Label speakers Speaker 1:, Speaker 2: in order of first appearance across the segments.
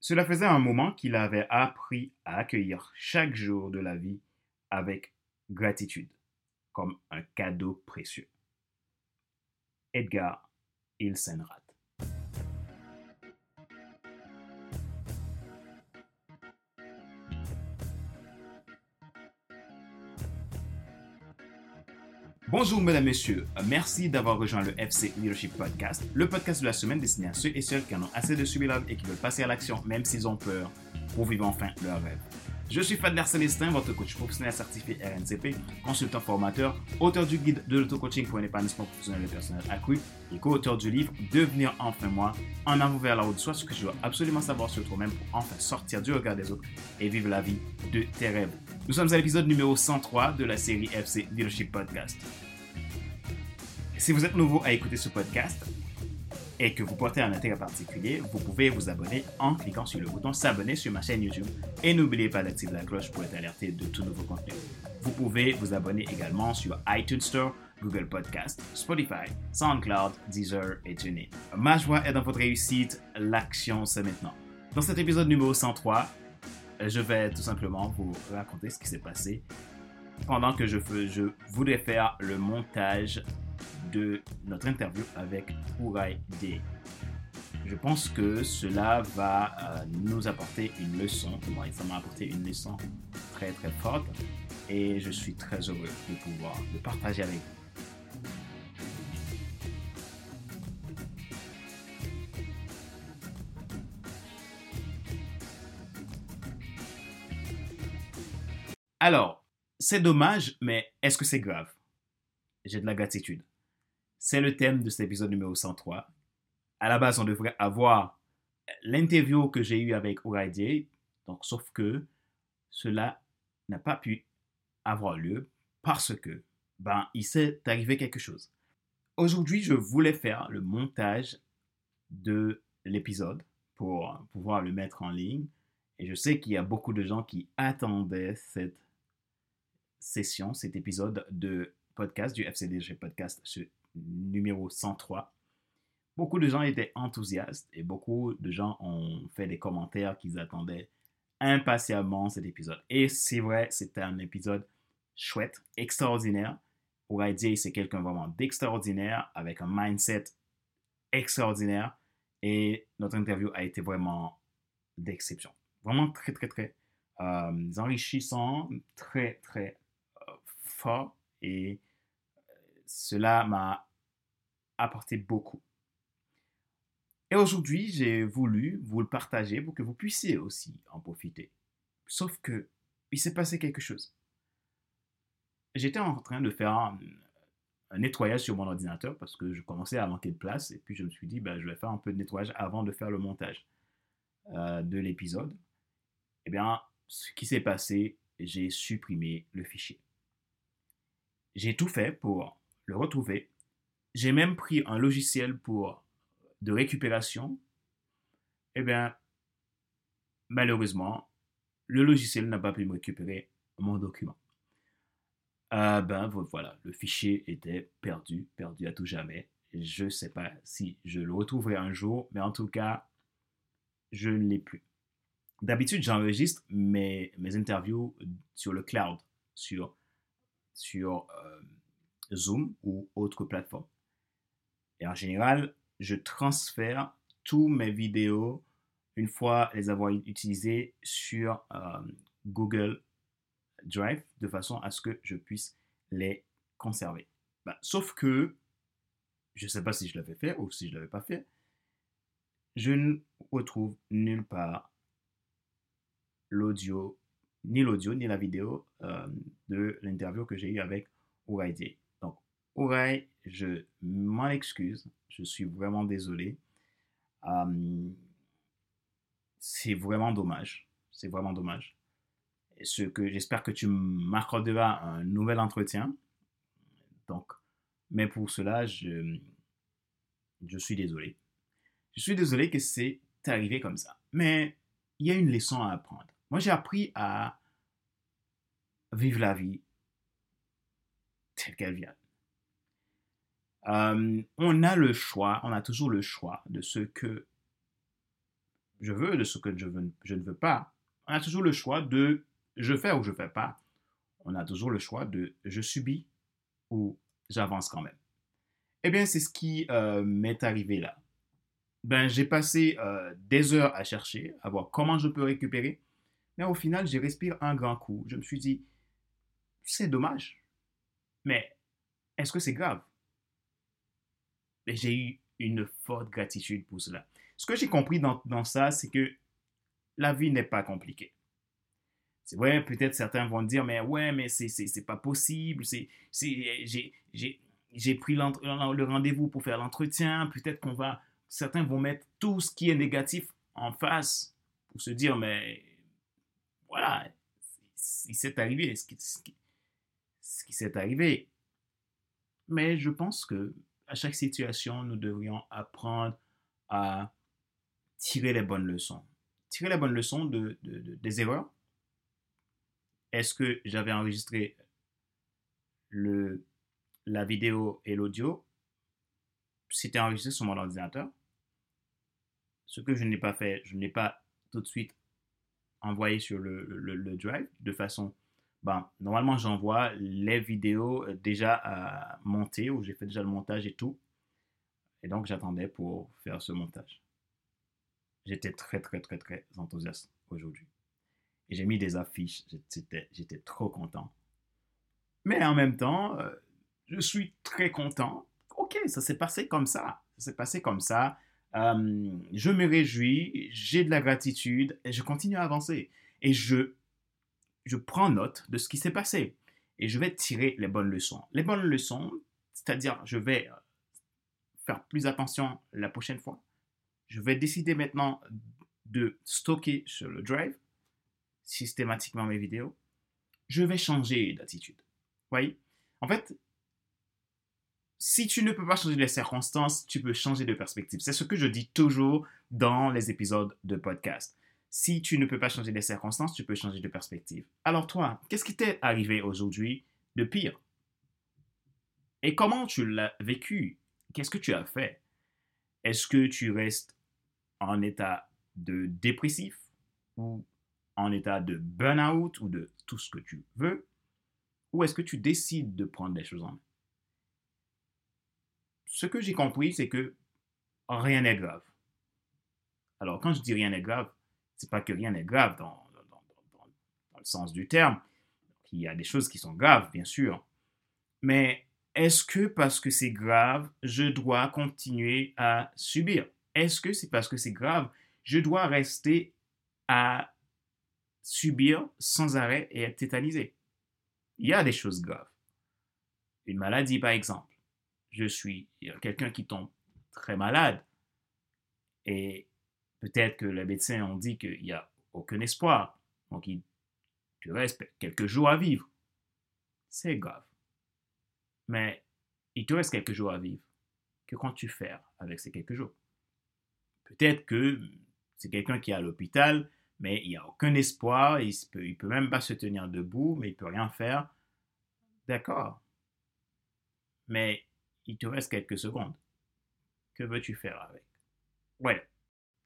Speaker 1: Cela faisait un moment qu'il avait appris à accueillir chaque jour de la vie avec gratitude, comme un cadeau précieux. Edgar Ilsenrat. Bonjour mesdames, messieurs. Merci d'avoir rejoint le FC Leadership Podcast, le podcast de la semaine destiné à ceux et celles qui en ont assez de subir et qui veulent passer à l'action même s'ils ont peur pour vivre enfin leur rêve. Je suis Fadler Célestin, votre coach professionnel certifié RNCP, consultant formateur, auteur du guide de l'auto-coaching pour un épanouissement professionnel et personnel accru et co-auteur du livre Devenir enfin moi, en avant vers la haute soi, ce que je dois absolument savoir sur toi-même pour enfin sortir du regard des autres et vivre la vie de tes rêves. Nous sommes à l'épisode numéro 103 de la série FC Leadership Podcast. Si vous êtes nouveau à écouter ce podcast et que vous portez un intérêt particulier, vous pouvez vous abonner en cliquant sur le bouton s'abonner sur ma chaîne YouTube et n'oubliez pas d'activer la cloche pour être alerté de tout nouveau contenu. Vous pouvez vous abonner également sur iTunes Store, Google Podcast, Spotify, SoundCloud, Deezer et TuneIn. Ma joie est dans votre réussite, l'action c'est maintenant. Dans cet épisode numéro 103, je vais tout simplement vous raconter ce qui s'est passé pendant que je, je voulais faire le montage de notre interview avec Urai D. Je pense que cela va euh, nous apporter une leçon. Ça m'a apporté une leçon très très forte et je suis très heureux de pouvoir le partager avec vous. Alors, c'est dommage, mais est-ce que c'est grave? J'ai de la gratitude. C'est le thème de cet épisode numéro 103. À la base, on devrait avoir l'interview que j'ai eue avec Ouradier, donc sauf que cela n'a pas pu avoir lieu parce que, ben, il s'est arrivé quelque chose. Aujourd'hui, je voulais faire le montage de l'épisode pour pouvoir le mettre en ligne. Et je sais qu'il y a beaucoup de gens qui attendaient cette session, cet épisode de podcast du FCDG Podcast numéro 103. Beaucoup de gens étaient enthousiastes et beaucoup de gens ont fait des commentaires qu'ils attendaient impatiemment cet épisode. Et c'est vrai, c'était un épisode chouette, extraordinaire. Dire c'est quelqu'un vraiment d'extraordinaire, avec un mindset extraordinaire. Et notre interview a été vraiment d'exception. Vraiment très, très, très euh, enrichissant, très, très euh, fort. Et cela m'a apporté beaucoup. Et aujourd'hui, j'ai voulu vous le partager pour que vous puissiez aussi en profiter. Sauf que il s'est passé quelque chose. J'étais en train de faire un, nettoyage sur mon ordinateur parce que je commençais à manquer de place et puis je me suis dit, ben, je vais faire un peu de nettoyage avant de faire le montage euh, de l'épisode. Eh bien, ce qui s'est passé, j'ai supprimé le fichier. J'ai tout fait pour le retrouver. J'ai même pris un logiciel pour de récupération. Eh bien, malheureusement, le logiciel n'a pas pu me récupérer mon document. Ah ben voilà, le fichier était perdu, perdu à tout jamais. Je ne sais pas si je le retrouverai un jour, mais en tout cas, je ne l'ai plus. D'habitude, j'enregistre mes, mes interviews sur le cloud, sur, sur euh, Zoom ou autre plateforme. Et en général, je transfère tous mes vidéos une fois les avoir utilisées sur euh, Google Drive de façon à ce que je puisse les conserver. Bah, sauf que, je ne sais pas si je l'avais fait ou si je ne l'avais pas fait, je ne retrouve nulle part l'audio, ni l'audio, ni la vidéo euh, de l'interview que j'ai eue avec OID. Ouais, je m'en excuse. Je suis vraiment désolé. c'est vraiment dommage. C'est vraiment dommage. ce que j'espère que tu m'accorderas un nouvel entretien. Donc, mais pour cela, je, je suis désolé. Je suis désolé que c'est arrivé comme ça. Mais il y a une leçon à apprendre. Moi, j'ai appris à vivre la vie telle qu'elle vient. On a le choix, on a toujours le choix de ce que je veux, de ce que je ne veux pas. On a toujours le choix de je fais ou je ne fais pas. On a toujours le choix de je subis ou j'avance quand même. Eh bien, c'est ce qui euh, m'est arrivé là. Ben, j'ai passé euh, des heures à chercher, à voir comment je peux récupérer. Mais au final, j'ai respiré un grand coup. Je me suis dit, c'est dommage. Mais est-ce que c'est grave? J'ai eu une forte gratitude pour cela. Ce que j'ai compris dans, ça, c'est que la vie n'est pas compliquée. C'est vrai, peut-être certains vont dire, mais ouais, mais c'est pas possible. J'ai pris le rendez-vous pour faire l'entretien. Peut-être qu'on va. Certains vont mettre tout ce qui est négatif en face pour se dire, mais voilà, il s'est arrivé ce qui s'est arrivé. Mais je pense que à chaque situation, nous devrions apprendre à tirer les bonnes leçons. Tirer les bonnes leçons de, des erreurs. Est-ce que j'avais enregistré le, la vidéo et l'audio? C'était enregistré sur mon ordinateur. Ce que je n'ai pas fait, je n'ai pas tout de suite envoyé sur le, le drive de façon ben, normalement, j'envoie les vidéos euh, déjà euh, montées, où j'ai fait déjà le montage et tout. Et donc, j'attendais pour faire ce montage. J'étais très, très, très, très enthousiaste aujourd'hui. Et j'ai mis des affiches. J'étais trop content. Mais en même temps, euh, je suis très content. Ok, ça s'est passé comme ça. Ça s'est passé comme ça. je me réjouis, j'ai de la gratitude et je continue à avancer. Et je je prends note de ce qui s'est passé et je vais tirer les bonnes leçons. Les bonnes leçons, c'est-à-dire je vais euh, faire plus attention la prochaine fois. Je vais décider maintenant de stocker sur le drive systématiquement mes vidéos. Je vais changer d'attitude. Voyez? En fait, si tu ne peux pas changer les circonstances, tu peux changer de perspective. C'est ce que je dis toujours dans les épisodes de podcast. Si tu ne peux pas changer les circonstances, tu peux changer de perspective. Alors toi, qu'est-ce qui t'est arrivé aujourd'hui de pire? Et comment tu l'as vécu? Qu'est-ce que tu as fait? Est-ce que tu restes en état de dépressif ou en état de burn-out ou de tout ce que tu veux? Ou est-ce que tu décides de prendre des choses en main? Ce que j'ai compris, c'est que rien n'est grave. Alors quand je dis rien n'est grave, c'est pas que rien n'est grave dans, le sens du terme. Il y a des choses qui sont graves, bien sûr. Mais est-ce que parce que c'est grave, je dois continuer à subir? Est-ce que c'est parce que c'est grave, je dois rester à subir sans arrêt et être tétanisé? Il y a des choses graves. Une maladie, par exemple. Je suis quelqu'un qui tombe très malade et Peut-être que les médecins ont dit qu'il n'y a aucun espoir. Donc, il te reste quelques jours à vivre. C'est grave. Mais il te reste quelques jours à vivre. Que comptes-tu faire avec ces quelques jours? Peut-être que c'est quelqu'un qui est à l'hôpital, mais il n'y a aucun espoir, il ne peut, peut même pas se tenir debout, mais il ne peut rien faire. D'accord. Mais il te reste quelques secondes. Que veux-tu faire avec? Ouais,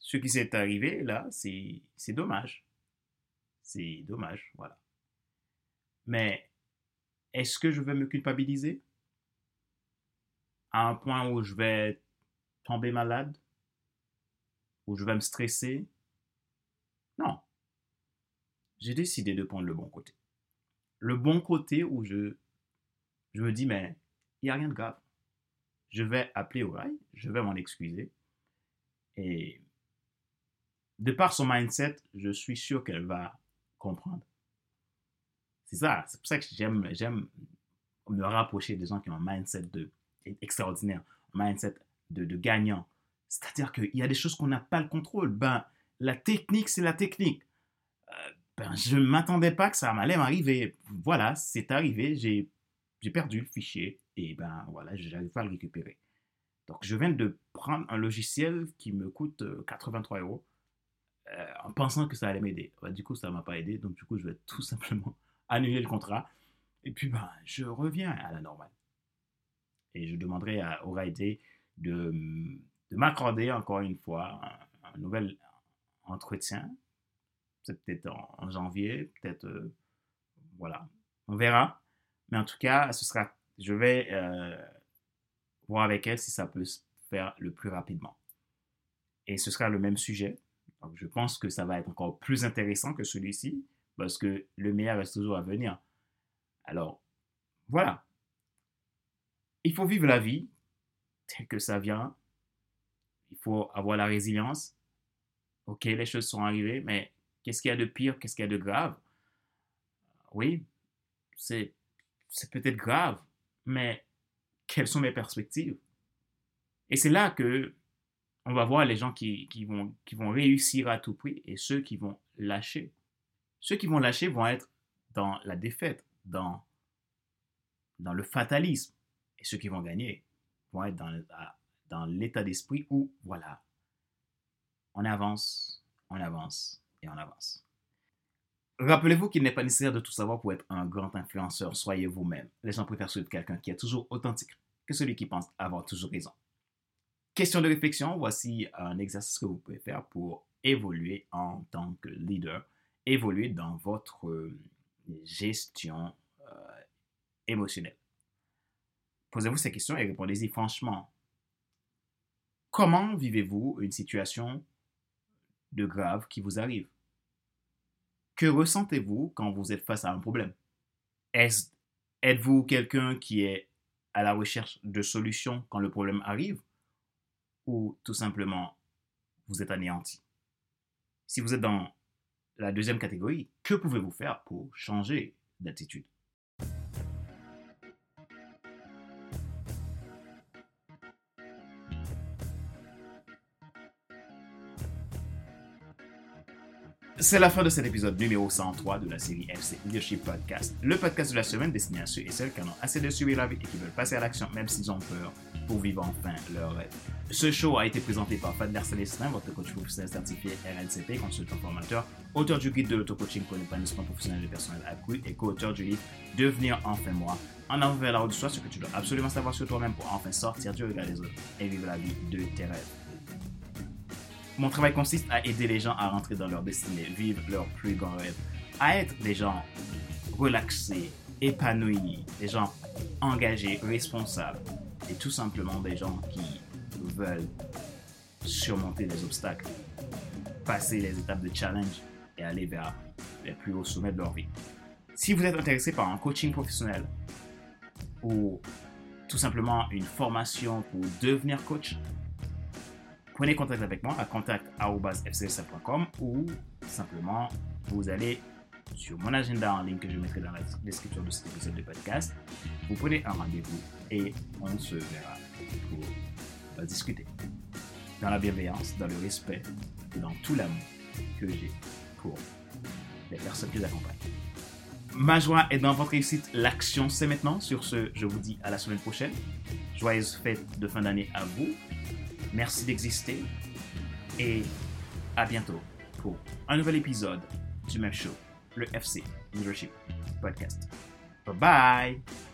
Speaker 1: ce qui s'est arrivé là, c'est dommage. C'est dommage, voilà. Mais est-ce que je vais me culpabiliser? À un point où je vais tomber malade? Où je vais me stresser? Non. J'ai décidé de prendre le bon côté. Le bon côté où je, je me dis, mais il n'y a rien de grave. Je vais appeler au rail, je vais m'en excuser. Et de par son mindset, je suis sûr qu'elle va comprendre. C'est ça, c'est pour ça que j'aime, me rapprocher des gens qui ont un mindset de, extraordinaire, un mindset de, de gagnant. C'est-à-dire qu'il y a des choses qu'on n'a pas le contrôle. Ben, la technique, c'est la technique. Euh, ben, je ne m'attendais pas que ça m'allait m'arriver. Voilà, c'est arrivé, j'ai, j'ai perdu le fichier et ben voilà, je n'arrive pas à le récupérer. Donc, je viens de prendre un logiciel qui me coûte 83 euh, euros euh, en pensant que ça allait m'aider. du coup, ça ne m'a pas aidé, donc du coup, je vais tout simplement annuler le contrat. Et puis, ben, je reviens à la normale. Et je demanderai à O'Reilly de, de m'accorder encore une fois un, nouvel entretien. C'est peut-être en, janvier, peut-être, euh, voilà, on verra. Mais en tout cas, ce sera, je vais euh, voir avec elle si ça peut se faire le plus rapidement. Et ce sera le même sujet. Je pense que ça va être encore plus intéressant que celui-ci parce que le meilleur reste toujours à venir. Alors, voilà. Il faut vivre la vie tel que ça vient. Il faut avoir la résilience. Ok, les choses sont arrivées, mais qu'est-ce qu'il y a de pire, qu'est-ce qu'il y a de grave? Oui, c'est peut-être grave, mais quelles sont mes perspectives? Et c'est là que on va voir les gens qui, vont, réussir à tout prix et ceux qui vont lâcher. Ceux qui vont lâcher vont être dans la défaite, dans, le fatalisme. Et ceux qui vont gagner vont être dans, l'état d'esprit où, voilà, on avance, on avance et on avance. Rappelez-vous qu'il n'est pas nécessaire de tout savoir pour être un grand influenceur. Soyez vous-même. Les gens préfèrent suivre quelqu'un qui est toujours authentique que celui qui pense avoir toujours raison. Question de réflexion, voici un exercice que vous pouvez faire pour évoluer en tant que leader, évoluer dans votre euh, gestion euh, émotionnelle. Posez-vous ces questions et répondez-y franchement. Comment vivez-vous une situation de grave qui vous arrive? Que ressentez-vous quand vous êtes face à un problème? Êtes-vous quelqu'un qui est à la recherche de solutions quand le problème arrive? Ou tout simplement vous êtes anéanti. Si vous êtes dans la deuxième catégorie, que pouvez-vous faire pour changer d'attitude? C'est la fin de cet épisode numéro 103 de la série FC Leadership Podcast, le podcast de la semaine destiné à ceux et celles qui en ont assez de suivre la vie et qui veulent passer à l'action même s'ils ont peur pour vivre enfin leur rêve. Ce show a été présenté par Fadler Célestin, votre coach professionnel certifié RNCP, consultant formateur, auteur du guide de l'auto-coaching pour l'épanouissement professionnel et personnel accru et co-auteur du livre Devenir enfin moi. En avant vers la route de soi, ce que tu dois absolument savoir sur toi-même pour enfin sortir du regard des autres et vivre la vie de tes rêves. Mon travail consiste à aider les gens à rentrer dans leur destinée, vivre leur plus grand rêve, à être des gens relaxés, épanouis, des gens engagés, responsables, tout simplement des gens qui veulent surmonter les obstacles, passer les étapes de challenge et aller vers les plus hauts sommets de leur vie. Si vous êtes intéressé par un coaching professionnel ou tout simplement une formation pour devenir coach, prenez contact avec moi à contact.fcsa.com ou simplement vous allez sur mon agenda en ligne que je mettrai dans la description de cet épisode de podcast. Vous prenez un rendez-vous et on se verra pour discuter. Dans la bienveillance, dans le respect et dans tout l'amour que j'ai pour les personnes que j'accompagne. Ma joie est dans votre réussite. L'action, c'est maintenant. Sur ce, je vous dis à la semaine prochaine. Joyeuses fêtes de fin d'année à vous. Merci d'exister et à bientôt pour un nouvel épisode du même show, le FC Leadership Podcast. Bye bye!